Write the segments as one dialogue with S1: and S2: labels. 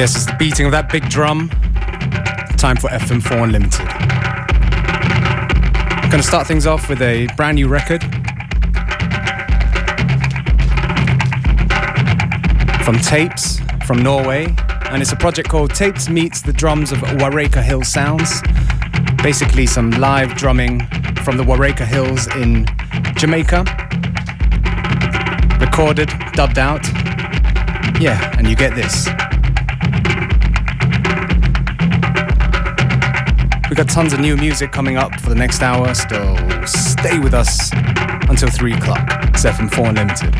S1: Yes, it's the beating of that big drum. Time for FM4 Unlimited. I'm going to start things off with a brand new record from Tapes from Norway, and it's a project called Tapes Meets the Drums of Wareika Hill Sounds. Basically, some live drumming from the Wareika Hills in Jamaica. Recorded, dubbed out. Yeah, and you get this. Got tons of new music coming up for the next hour, so stay with us until 3 o'clock. It's FM4
S2: Unlimited.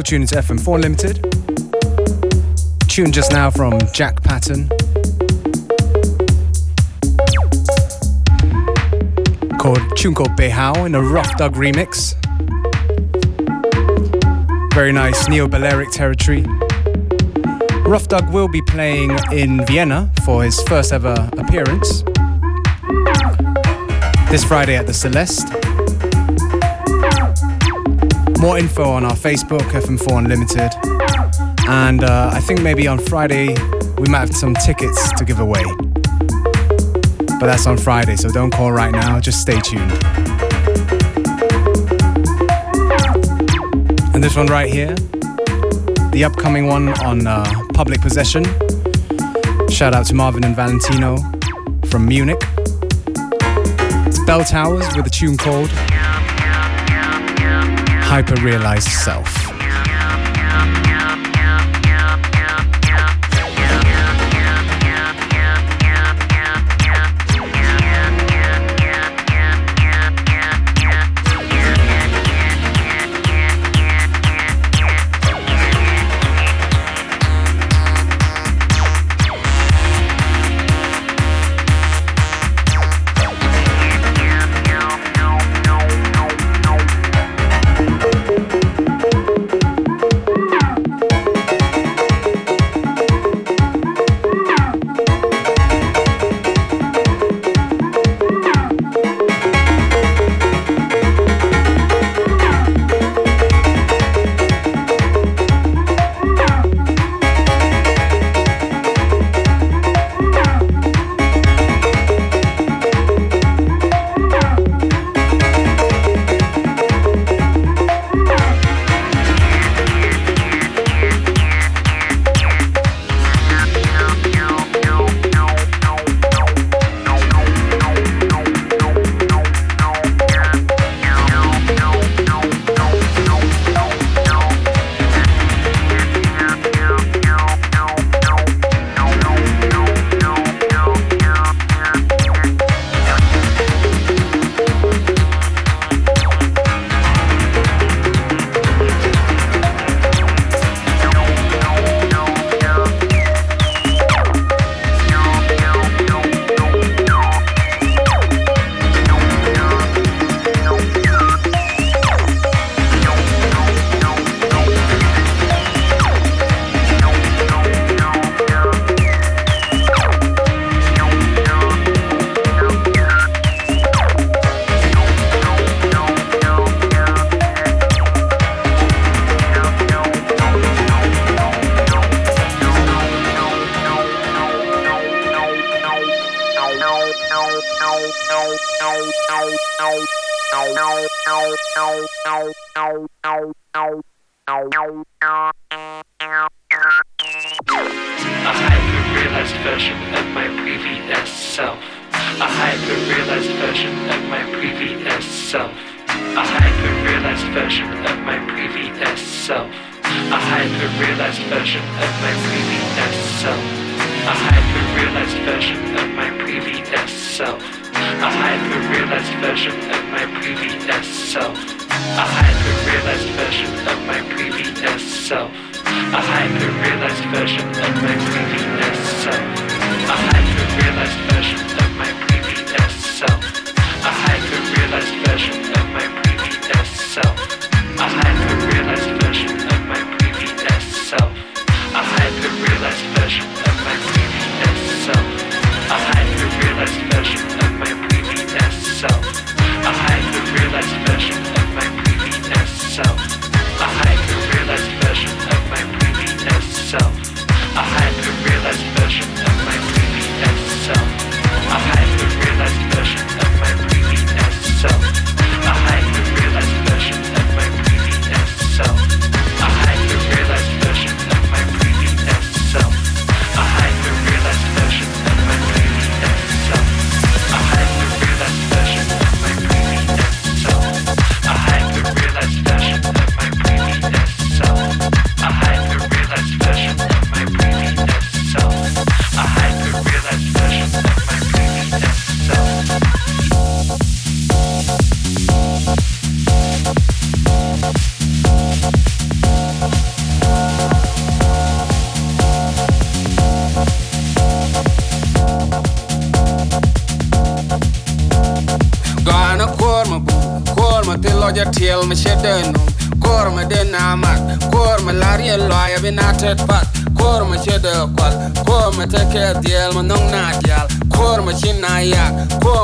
S2: Still tuning to FM4 Unlimited. Tune just now from Jack Patton. Called tune called Behau in a Ruf Dug remix. Very nice neo-Balearic territory. Ruf Dug will be playing in Vienna for his first ever appearance this Friday at the Celeste. More info on our Facebook, FM4 Unlimited. And uh, I think maybe on Friday we might have some tickets to give away. But that's on Friday, so don't call right now, just stay tuned. And this one right here, the upcoming one on uh, Public Possession. Shout out to Marvin and Valentino from Munich. It's Bell Towers with a tune called hyper realized self.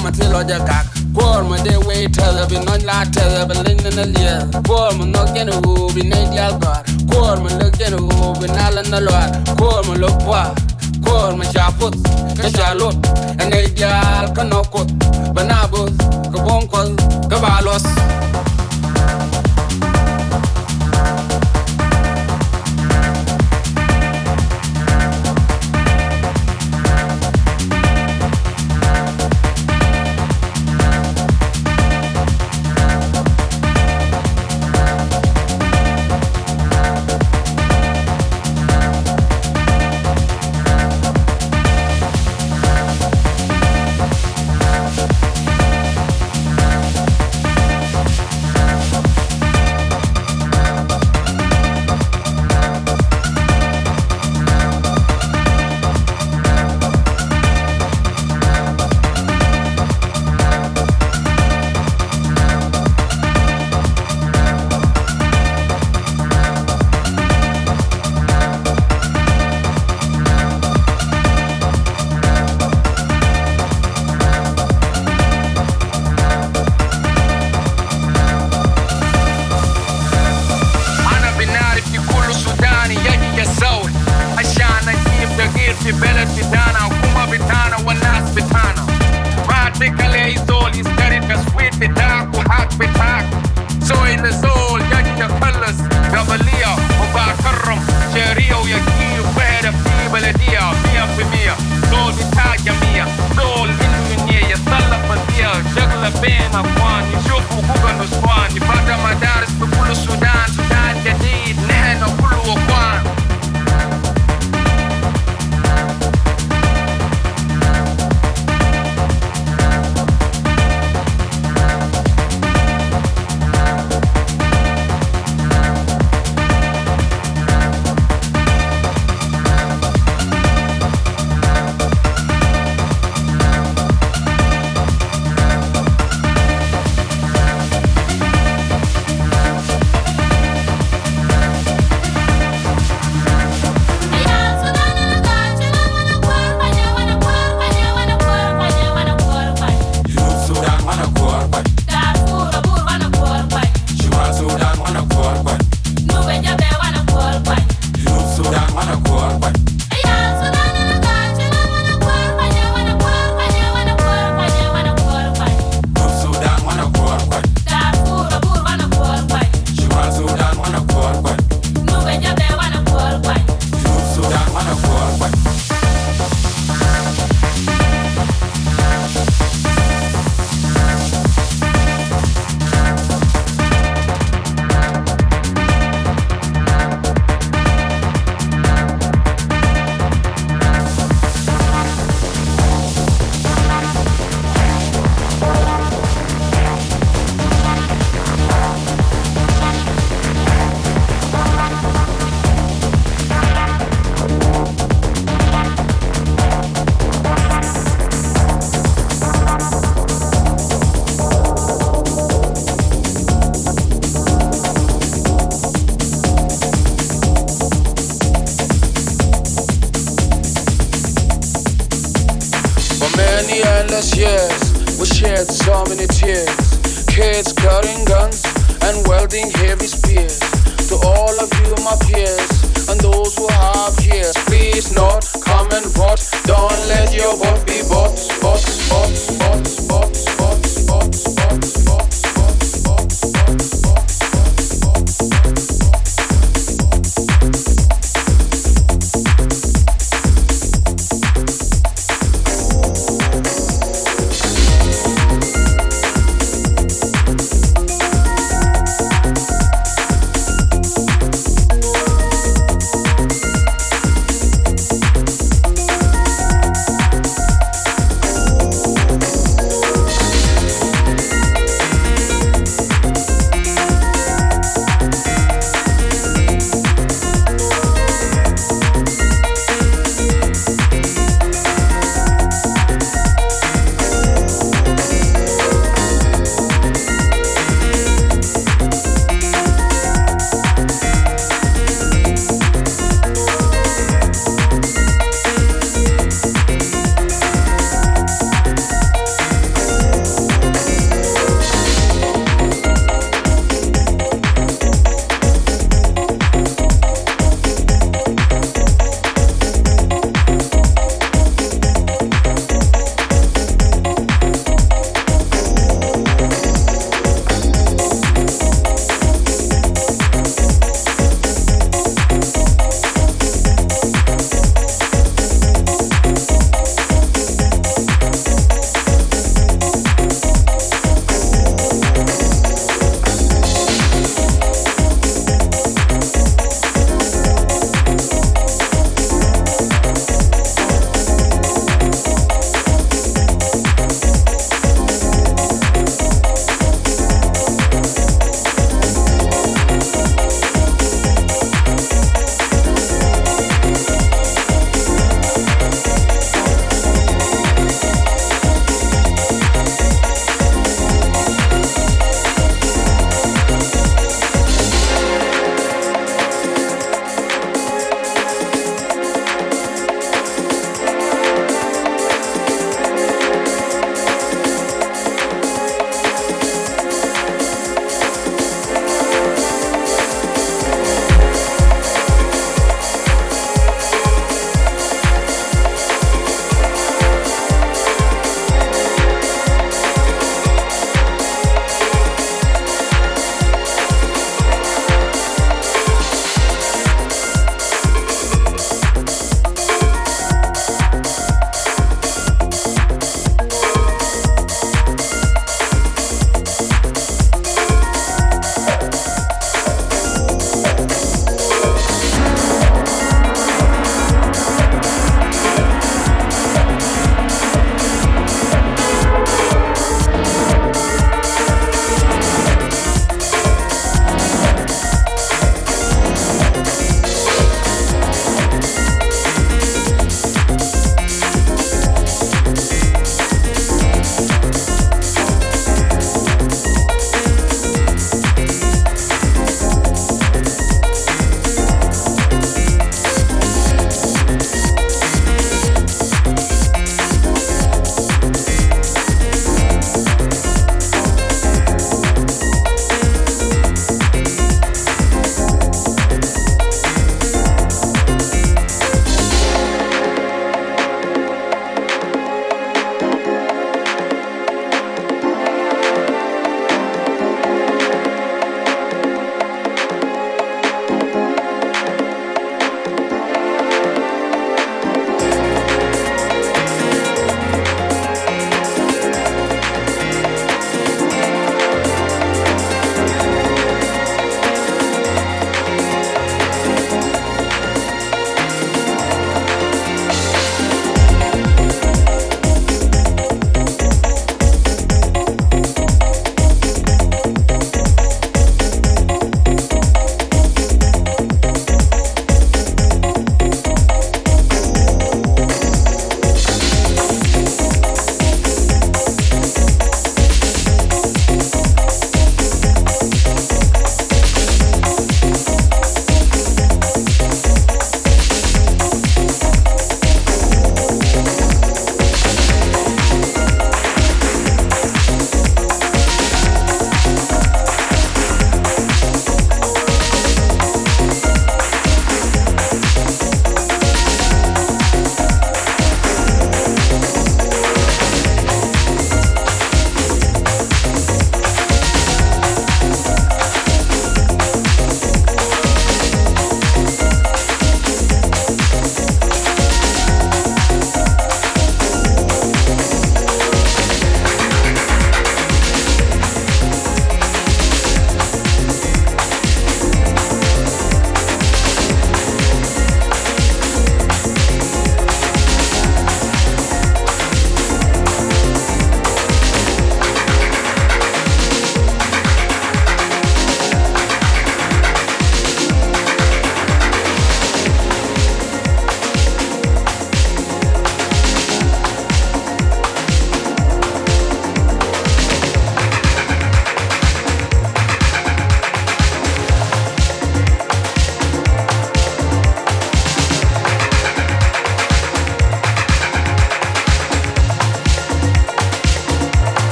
S3: Kor ma tilo ja gak kor ma de we tele bi non la tele bi lin na lia kor ma no gen u bi ne dial gar kor ma le gen u bi na la na lo kor ma lo kwa kor ma chaput ka chalot ene dial ka no kot banabus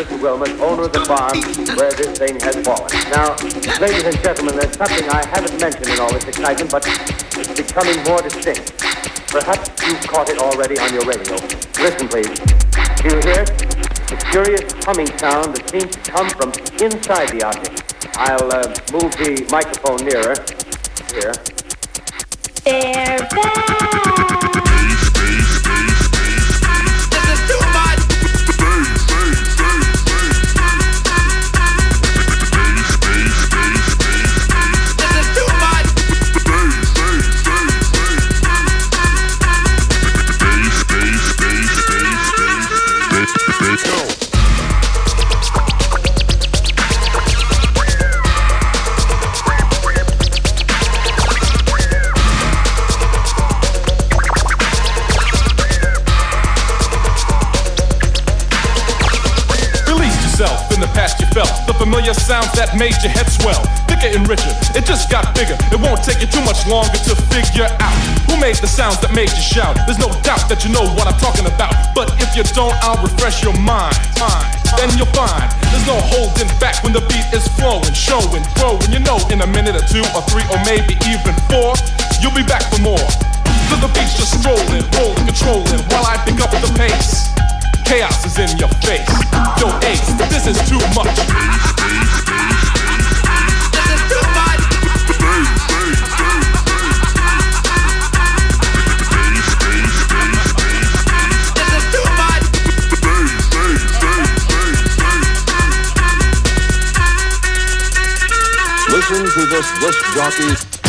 S4: Mr. Wilmot, owner of the farm where this thing has fallen. Now, ladies and gentlemen, there's something I haven't mentioned in all this excitement, but it's becoming more distinct. Perhaps you've caught it already on your radio. Listen, please. Do you hear it? Curious humming sound that seems to come from inside the object. I'll uh, move the microphone nearer. Here.
S5: That made your head swell. Thicker and richer, it just got bigger. It won't take you too much longer to figure out who made the sounds that made you shout. There's no doubt that you know what I'm talking about. But if you don't, I'll refresh your mind. Then you'll find there's no holding back when the beat is flowing, showing, growing. You know, in a minute or two or three or maybe even four, you'll be back for more. To the beat's just strolling, rolling, controlling while I pick up the pace. Chaos is in your face. Yo, Ace, this is too much.
S6: This disc jockey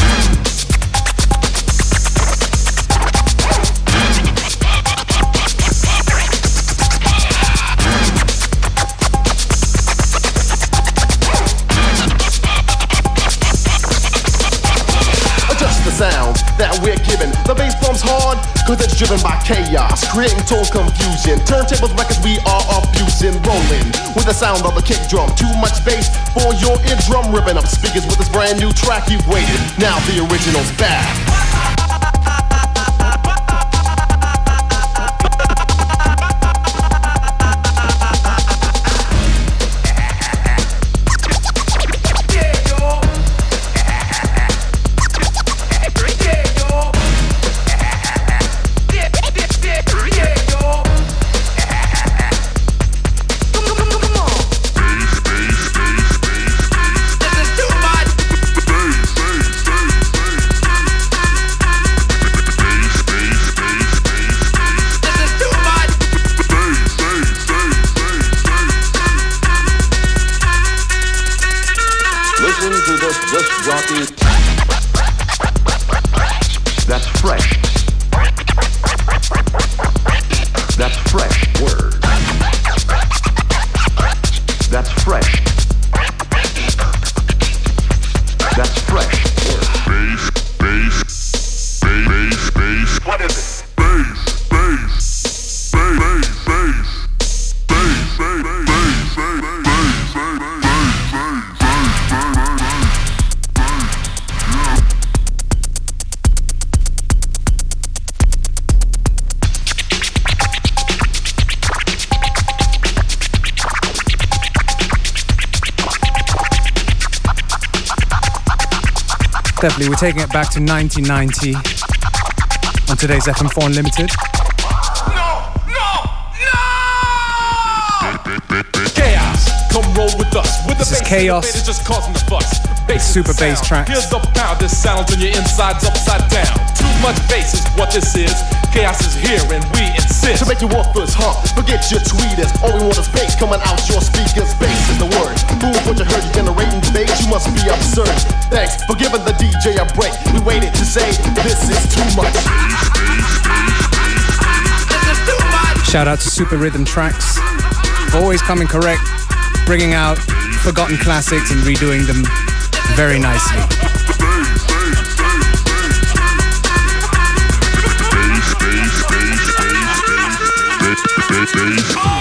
S7: cause it's driven by chaos, creating total confusion. Turntables, records we are abusing, rolling with the sound of a kick drum. Too much bass for your eardrum, ripping up speakers with this brand new track you've waited. Now the original's back.
S1: Taking it back to 1990 on today's FM4 Unlimited.
S5: No, no, no! Chaos, come roll with us. With
S1: this the is Chaos.
S5: Just causing the fuss.
S1: Bass super bass track.
S5: Here's the pound, this sounds on your insides upside down. Too much bass is what this is. Chaos is here and we insist.
S7: To make your worthless hump, forget your tweeters. All we want is bass coming out your speakers. Bass is the word. Fool what you heard, you generating bass. You must be absurd. Thanks for giving the DJ a break. We waited to say this is too much.
S1: Shout out to Super Rhythm Trax. Always coming correct, bringing out forgotten classics and redoing them very nicely.
S8: Base,
S9: base, base,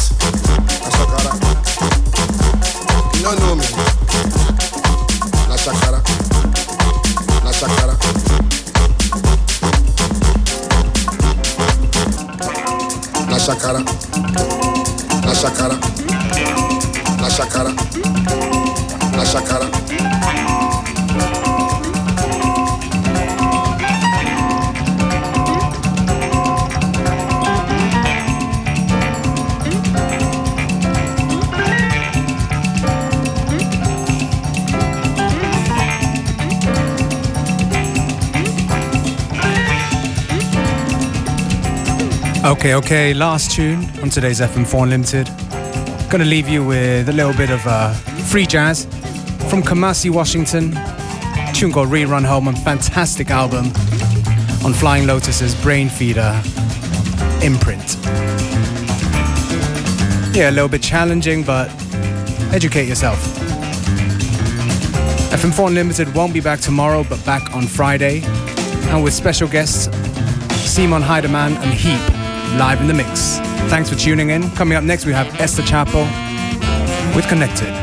S9: Yes, na La chacara. Na shakara.
S1: Okay, okay, last tune on today's FM4 Unlimited. Gonna leave you with a little bit of uh, free jazz from Kamasi, Washington. Tune called Rerun Home, a fantastic album on Flying Lotus's Brainfeeder imprint. Yeah, a little bit challenging, but educate yourself. FM4 Unlimited won't be back tomorrow, but back on Friday, and with special guests Simon Heidemann and Heap live in the mix. Thanks for tuning in. Coming up next, we have Esther Chapo with Connected.